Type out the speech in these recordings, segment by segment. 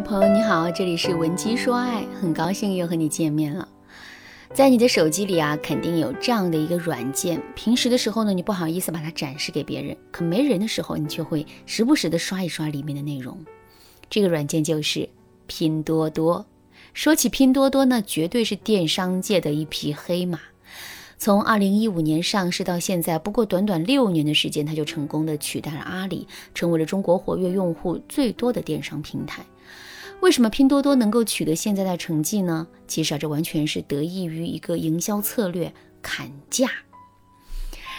朋友你好，这里是文姬说爱，很高兴又和你见面了。在你的手机里啊，肯定有这样的一个软件，平时的时候呢，你不好意思把它展示给别人，可没人的时候，你却会时不时的刷一刷里面的内容。这个软件就是拼多多。说起拼多多呢，绝对是电商界的一匹黑马。从二零一五年上市到现在，不过短短六年的时间，它就成功的取代了阿里，成为了中国活跃用户最多的电商平台。为什么拼多多能够取得现在的成绩呢？其实啊，这完全是得益于一个营销策略——砍价。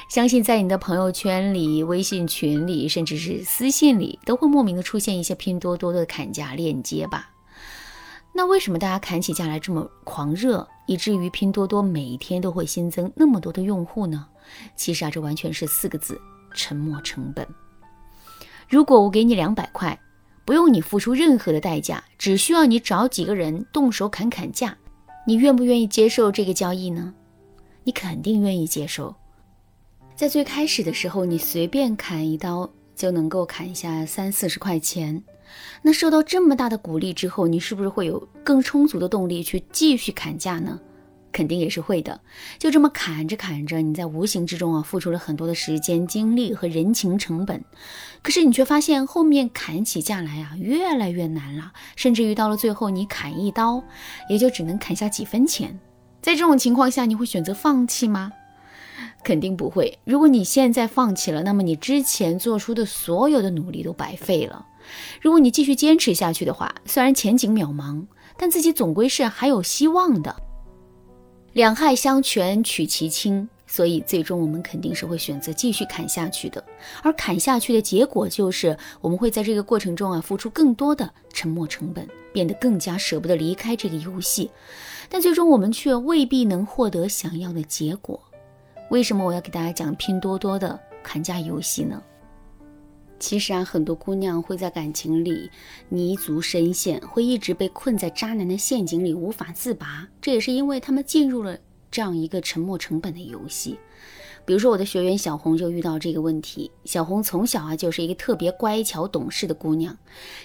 相信在你的朋友圈里、微信群里，甚至是私信里，都会莫名的出现一些拼多多的砍价链接吧？那为什么大家砍起价来这么狂热，以至于拼多多每天都会新增那么多的用户呢？其实啊，这完全是四个字：沉没成本。如果我给你两百块。不用你付出任何的代价，只需要你找几个人动手砍砍价，你愿不愿意接受这个交易呢？你肯定愿意接受。在最开始的时候，你随便砍一刀就能够砍下三四十块钱，那受到这么大的鼓励之后，你是不是会有更充足的动力去继续砍价呢？肯定也是会的，就这么砍着砍着，你在无形之中啊付出了很多的时间、精力和人情成本，可是你却发现后面砍起价来啊越来越难了，甚至于到了最后，你砍一刀也就只能砍下几分钱。在这种情况下，你会选择放弃吗？肯定不会。如果你现在放弃了，那么你之前做出的所有的努力都白费了。如果你继续坚持下去的话，虽然前景渺茫，但自己总归是还有希望的。两害相权取其轻，所以最终我们肯定是会选择继续砍下去的。而砍下去的结果就是，我们会在这个过程中啊付出更多的沉没成本，变得更加舍不得离开这个游戏。但最终我们却未必能获得想要的结果。为什么我要给大家讲拼多多的砍价游戏呢？其实啊，很多姑娘会在感情里泥足深陷，会一直被困在渣男的陷阱里无法自拔。这也是因为他们进入了这样一个沉没成本的游戏。比如说，我的学员小红就遇到这个问题。小红从小啊就是一个特别乖巧懂事的姑娘，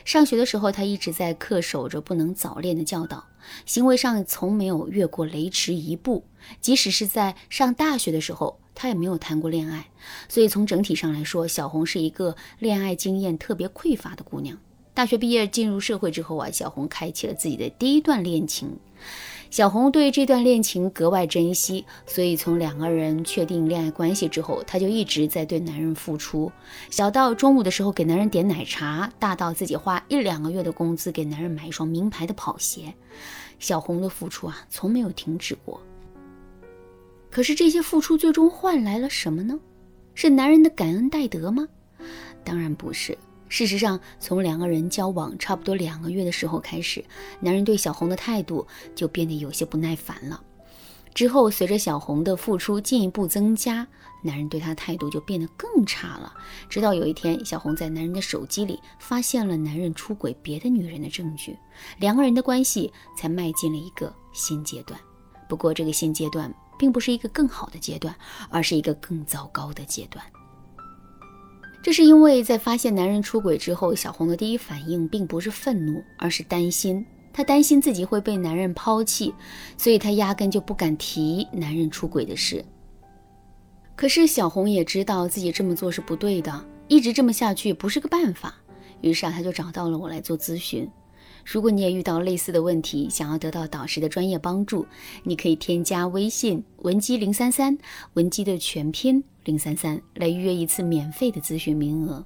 上学的时候她一直在恪守着不能早恋的教导，行为上从没有越过雷池一步。即使是在上大学的时候。她也没有谈过恋爱，所以从整体上来说，小红是一个恋爱经验特别匮乏的姑娘。大学毕业进入社会之后啊，小红开启了自己的第一段恋情。小红对这段恋情格外珍惜，所以从两个人确定恋爱关系之后，她就一直在对男人付出。小到中午的时候给男人点奶茶，大到自己花一两个月的工资给男人买一双名牌的跑鞋，小红的付出啊，从没有停止过。可是这些付出最终换来了什么呢？是男人的感恩戴德吗？当然不是。事实上，从两个人交往差不多两个月的时候开始，男人对小红的态度就变得有些不耐烦了。之后，随着小红的付出进一步增加，男人对她态度就变得更差了。直到有一天，小红在男人的手机里发现了男人出轨别的女人的证据，两个人的关系才迈进了一个新阶段。不过，这个新阶段。并不是一个更好的阶段，而是一个更糟糕的阶段。这是因为在发现男人出轨之后，小红的第一反应并不是愤怒，而是担心。她担心自己会被男人抛弃，所以她压根就不敢提男人出轨的事。可是小红也知道自己这么做是不对的，一直这么下去不是个办法。于是啊，她就找到了我来做咨询。如果你也遇到类似的问题，想要得到导师的专业帮助，你可以添加微信文姬零三三，文姬的全拼零三三，来预约一次免费的咨询名额。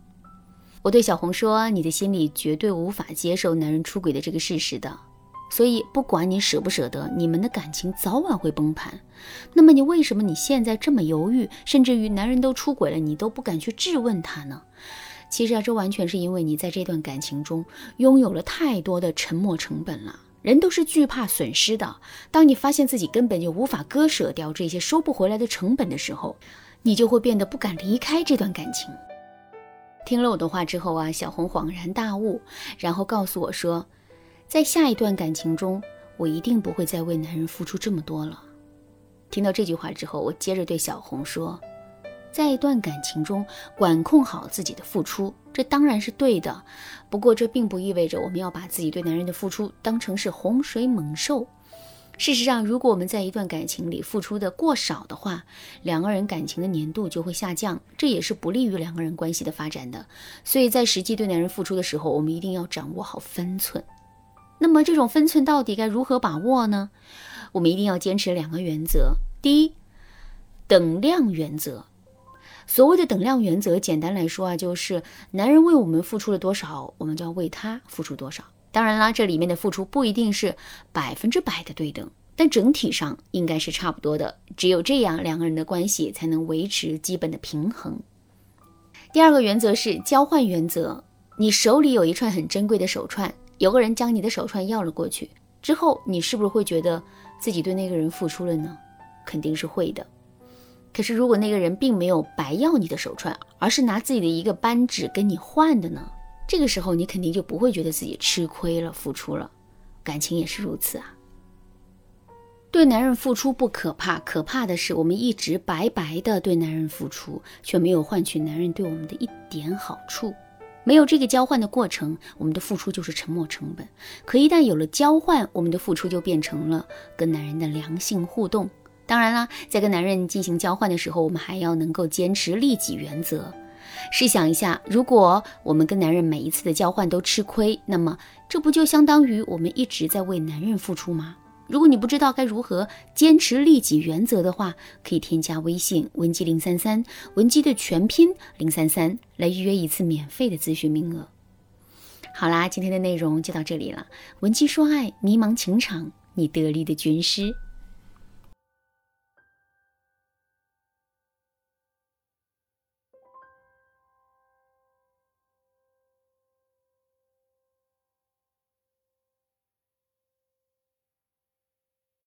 我对小红说：“你的心里绝对无法接受男人出轨的这个事实的，所以不管你舍不舍得，你们的感情早晚会崩盘。那么你为什么你现在这么犹豫，甚至于男人都出轨了，你都不敢去质问他呢？”其实啊，这完全是因为你在这段感情中拥有了太多的沉没成本了。人都是惧怕损失的。当你发现自己根本就无法割舍掉这些收不回来的成本的时候，你就会变得不敢离开这段感情。听了我的话之后啊，小红恍然大悟，然后告诉我说，在下一段感情中，我一定不会再为男人付出这么多了。听到这句话之后，我接着对小红说。在一段感情中管控好自己的付出，这当然是对的。不过这并不意味着我们要把自己对男人的付出当成是洪水猛兽。事实上，如果我们在一段感情里付出的过少的话，两个人感情的粘度就会下降，这也是不利于两个人关系的发展的。所以在实际对男人付出的时候，我们一定要掌握好分寸。那么这种分寸到底该如何把握呢？我们一定要坚持两个原则。第一，等量原则。所谓的等量原则，简单来说啊，就是男人为我们付出了多少，我们就要为他付出多少。当然啦，这里面的付出不一定是百分之百的对等，但整体上应该是差不多的。只有这样，两个人的关系才能维持基本的平衡。第二个原则是交换原则。你手里有一串很珍贵的手串，有个人将你的手串要了过去之后，你是不是会觉得自己对那个人付出了呢？肯定是会的。可是如果那个人并没有白要你的手串，而是拿自己的一个扳指跟你换的呢？这个时候，你肯定就不会觉得自己吃亏了、付出了，感情也是如此啊。对男人付出不可怕，可怕的是我们一直白白的对男人付出，却没有换取男人对我们的一点好处。没有这个交换的过程，我们的付出就是沉没成本。可一旦有了交换，我们的付出就变成了跟男人的良性互动。当然啦，在跟男人进行交换的时候，我们还要能够坚持利己原则。试想一下，如果我们跟男人每一次的交换都吃亏，那么这不就相当于我们一直在为男人付出吗？如果你不知道该如何坚持利己原则的话，可以添加微信文姬零三三，文姬的全拼零三三，来预约一次免费的咨询名额。好啦，今天的内容就到这里了。文姬说爱，迷茫情场，你得力的军师。